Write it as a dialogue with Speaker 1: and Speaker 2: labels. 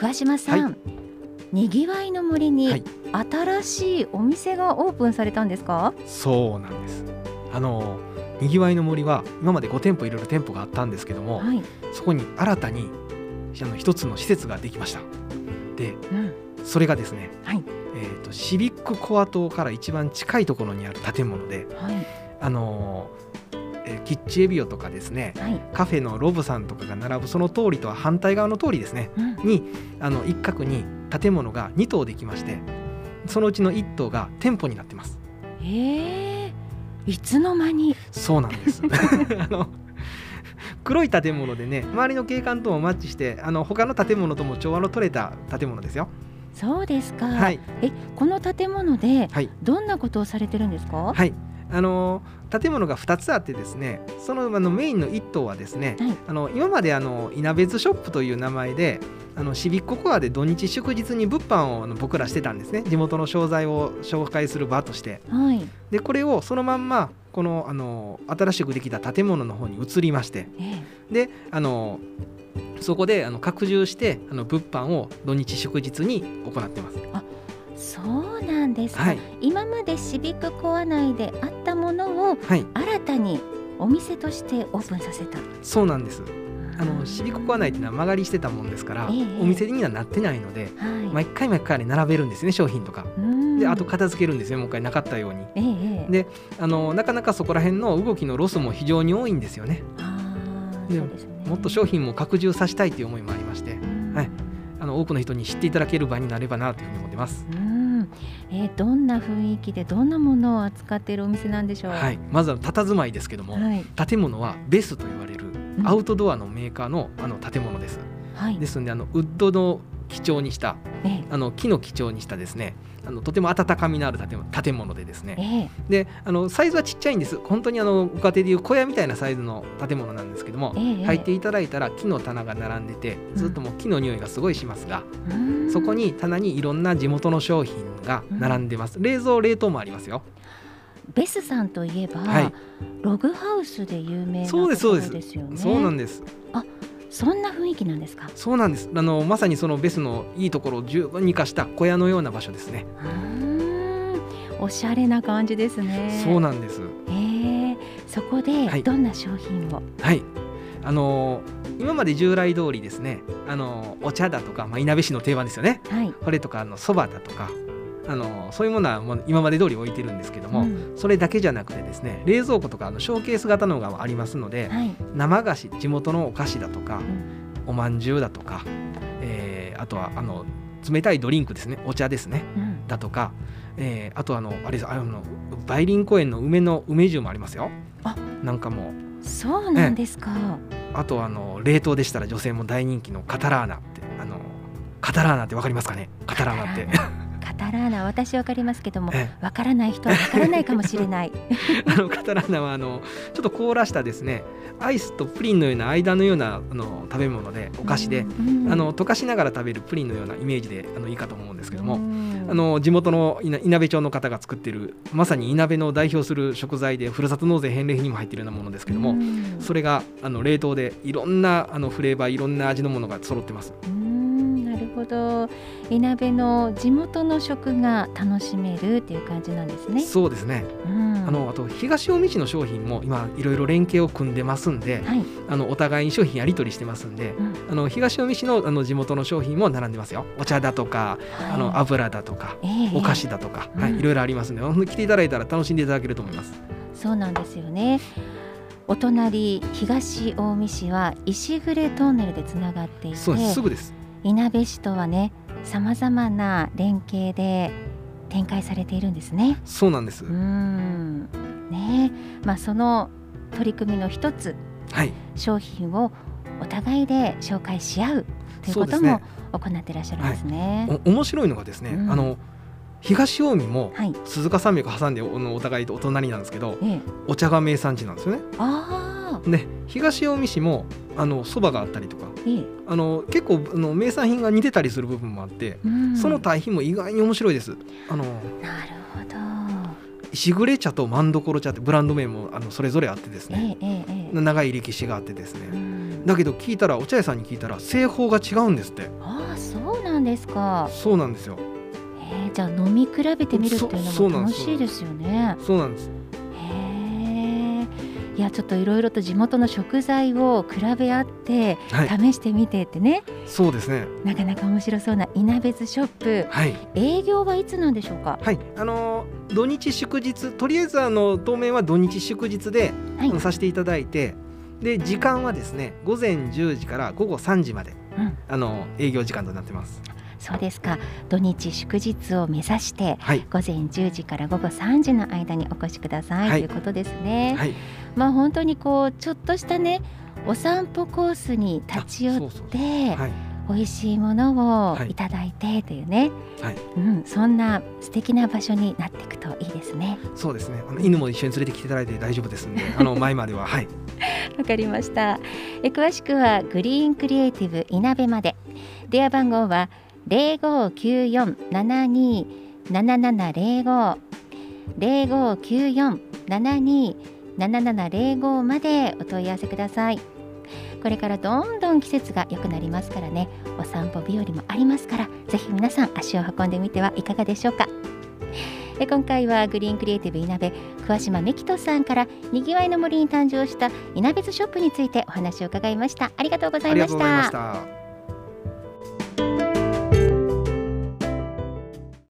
Speaker 1: 桑島さん、
Speaker 2: はい。
Speaker 1: にぎわいの森に
Speaker 2: はい。
Speaker 1: 新しいお店がオープンされたんですか、
Speaker 2: そうなんです。あのにぎわいの森は今まで5店舗いろいろ店舗があったんですけども、
Speaker 1: はい、
Speaker 2: そこに新たにあの一つの施設ができました。で
Speaker 1: うん、
Speaker 2: それがですね、
Speaker 1: はい。
Speaker 2: えー、とシビックコア島から一番近いところにある建物で
Speaker 1: はい、
Speaker 2: あのーえーキッチエビオとかですね
Speaker 1: はい、
Speaker 2: カフェのロブさんとかが並ぶその通りとは反対側の通りですね
Speaker 1: うん、
Speaker 2: にあの一角に建物が2棟できましてそのうちの1棟が店舗になってます。
Speaker 1: ええいつの間に、
Speaker 2: そうなんです。あの黒い建物でね周りの景観ともマッチしてあの他の建物とも調和の取れた建物ですよ。
Speaker 1: そうですか。
Speaker 2: はい。
Speaker 1: え、この建物で
Speaker 2: はい。
Speaker 1: どんなことをされてるんですか？
Speaker 2: はい。あの建物が2つあってですねそのあのメインの1棟はですね、
Speaker 1: はい。
Speaker 2: あの今まであの稲別ショップという名前であのシビックコアで土日祝日に物販をあの僕らしてたんですね。地元の商材を紹介する場として。
Speaker 1: はい、
Speaker 2: でこれをそのまんまこのあの新しくできた建物の方に移りまして。
Speaker 1: え
Speaker 2: であのそこであの拡充してあの物販を土日祝日に行ってます。
Speaker 1: え、そうなんですか。
Speaker 2: はい、
Speaker 1: 今までシビックコア内であったものを
Speaker 2: はい、
Speaker 1: 新たにお店としてオープンさせた。
Speaker 2: そうなんです。あのシビックコア内っていうのは間借りしてたもんですから、
Speaker 1: ええ
Speaker 2: お店にはなってないので、
Speaker 1: はい、
Speaker 2: 毎回毎回並べるんですね商品とか。
Speaker 1: うん
Speaker 2: であと片付けるんですねもう一回なかったように。
Speaker 1: ええええ、
Speaker 2: であのなかなかそこら辺の動きのロスも非常に多いんですよね。で。もっと商品も拡充させたいという思いもありまして、
Speaker 1: うん
Speaker 2: はいあの多くの人に知っていただける場になればなというふうに思ってます。
Speaker 1: うん、えー、どんな雰囲気でどんなものを扱っているお店なんでしょう？
Speaker 2: はい、まずは佇まいですけども、
Speaker 1: はい、
Speaker 2: 建物はベスと言われる
Speaker 1: うん
Speaker 2: アウトドアのメーカーのあの建物です。
Speaker 1: はい、
Speaker 2: ですのであのウッドの基調にした
Speaker 1: え
Speaker 2: あの木の基調にしたですねあのとても温かみのある建物でです
Speaker 1: え、
Speaker 2: ね。
Speaker 1: え
Speaker 2: であのサイズはちっちゃいんです。本当にあのご家庭でいう小屋みたいなサイズの建物なんですけども
Speaker 1: え、ええ、
Speaker 2: 入っていただいたら木の棚が並んでてずっともう木の匂いがすごいしますが、
Speaker 1: うん。
Speaker 2: そこに棚にいろんな地元の商品が並んでます、冷蔵冷凍もありますよ。
Speaker 1: ベスさんといえば、
Speaker 2: はい。
Speaker 1: ログハウスで有名なところ
Speaker 2: そうです
Speaker 1: です。よね。
Speaker 2: そうなんです
Speaker 1: そんな雰囲気なんですか？
Speaker 2: そうなんですあのまさにそのベスのいいところを十分に生かした小屋のような場所ですね、
Speaker 1: おしゃれな感じですね。
Speaker 2: そうなんです
Speaker 1: ええ、そこで
Speaker 2: はい
Speaker 1: どんな商品を？
Speaker 2: はいあの今まで従来通りですねあのお茶だとか、まあ、いなべ市の定番ですよね
Speaker 1: はい。
Speaker 2: これとかあのそばだとかあのそういうものはもう今まで通り置いてるんですけども、
Speaker 1: うん。
Speaker 2: それだけじゃなくてですね冷蔵庫とかあのショーケース型のがありますので、
Speaker 1: はい。
Speaker 2: 生菓子地元のお菓子だとか、
Speaker 1: ん。
Speaker 2: おまんじゅうだとか、えーあとはあの冷たいドリンクですねお茶ですね
Speaker 1: うん。
Speaker 2: だとか、えーあとあのあれですあの梅林公園の梅の梅酒もありますよ。
Speaker 1: あ
Speaker 2: なんかも
Speaker 1: そうなんですか。
Speaker 2: あとあの冷凍でしたら女性も大人気のカタラーナってあのカタラーナってわかりますかね？カタラーナって。
Speaker 1: カタラーナ私わかりますけども
Speaker 2: え
Speaker 1: わからない人はわからないかもしれない。
Speaker 2: あのカタラーナはあのちょっと凍らしたですねアイスとプリンのような間のようなあの食べ物でお菓子で、
Speaker 1: うん
Speaker 2: あの溶かしながら食べるプリンのようなイメージであのいいかと思うんですけども、
Speaker 1: うん
Speaker 2: あの地元のいなべ町の方が作ってるまさにいなべの代表する食材でふるさと納税返礼品にも入っているようなものですけども、
Speaker 1: うん
Speaker 2: それがあの冷凍でいろんなあのフレーバーいろんな味のものが揃ってます。
Speaker 1: ほど。いなべの地元の食が楽しめるっていう感じなんですね。
Speaker 2: そうですね。
Speaker 1: うん
Speaker 2: あのあと東近江市の商品も今いろいろ連携を組んでますんで、
Speaker 1: はい。
Speaker 2: あのお互いに商品やり取りしてますんで、
Speaker 1: うん
Speaker 2: あの東近江市のあの地元の商品も並んでますよ。お茶だとか、あの
Speaker 1: はい
Speaker 2: 油だとか、
Speaker 1: ええ
Speaker 2: お菓子だとか、
Speaker 1: うん
Speaker 2: はい、いろいろありますんで、本当に来ていただいたら楽しんでいただけると思います。
Speaker 1: そうなんですよね。お隣東近江市は石暮トンネルでつながっていて
Speaker 2: そうです。すぐです。
Speaker 1: いなべ市とはねさまざまな連携で展開されているんですね。
Speaker 2: そうなんです。
Speaker 1: うんねまあその取り組みの一つ
Speaker 2: はい。
Speaker 1: 商品をお互いで紹介し合うということも。行ってらっしゃるんですね。
Speaker 2: お面白いのがですね、
Speaker 1: うん
Speaker 2: あの東近江も
Speaker 1: はい。
Speaker 2: 鈴鹿山脈挟んでおのお互いとお隣なんですけど、
Speaker 1: ええ、
Speaker 2: お茶が名産地なんですよね。
Speaker 1: ああ、
Speaker 2: で、東近江市もあの蕎麦があったりとか、
Speaker 1: ええ、
Speaker 2: あの結構あの名産品が似てたりする部分もあって、
Speaker 1: うん
Speaker 2: その対比も意外に面白いです。あの
Speaker 1: なるほど。
Speaker 2: 石暮茶と万所茶ってブランド名もあのそれぞれあってです
Speaker 1: え
Speaker 2: ね、
Speaker 1: え、え。
Speaker 2: 長い歴史があってですね。
Speaker 1: うん
Speaker 2: だけど聞いたらお茶屋さんに聞いたら製法が違うんですって。
Speaker 1: ああ、そうなんですか。
Speaker 2: そうなんですよ
Speaker 1: えー、じゃあ飲み比べてみるっていうのも楽しいですよね。
Speaker 2: そうなんです。
Speaker 1: いやちょっといろいろと地元の食材を比べ合って
Speaker 2: はい。
Speaker 1: 試してみてってね、
Speaker 2: そうですね。
Speaker 1: なかなか面白そうないなべつショップ。
Speaker 2: はい。
Speaker 1: 営業はいつなんでしょうか？
Speaker 2: はい。あのー土日祝日とりあえずあの当面は土日祝日で、させていただいてで時間はですね午前10時から午後3時まで
Speaker 1: うん、
Speaker 2: あの営業時間となってます。
Speaker 1: そうですか。土日祝日を目指して
Speaker 2: はい。
Speaker 1: 午前10時から午後3時の間にお越しください、
Speaker 2: はい。
Speaker 1: ということですね。
Speaker 2: はい
Speaker 1: まあ本当にこうちょっとしたねお散歩コースに立ち寄って
Speaker 2: はい。
Speaker 1: 美味しいものを
Speaker 2: はい。
Speaker 1: いただいてというね、
Speaker 2: はい。
Speaker 1: うん、そんな素敵な場所になっていくといいですね。
Speaker 2: そうですね。あの犬も一緒に連れてきていただいて大丈夫ですんであの 前までは。はい。
Speaker 1: わかりました。え詳しくはグリーンクリエイティブいなべまで電話番号は0594727705 7705までお問い合わせください。これからどんどん季節が良くなりますからね。お散歩日和もありますからぜひ皆さん足を運んでみてはいかがでしょうか。え今回はグリーンクリエイティブいなべ桑島美希人さんからにぎわいの森に誕生したいなべつショップについてお話を伺いました。ありがとうございま
Speaker 2: した。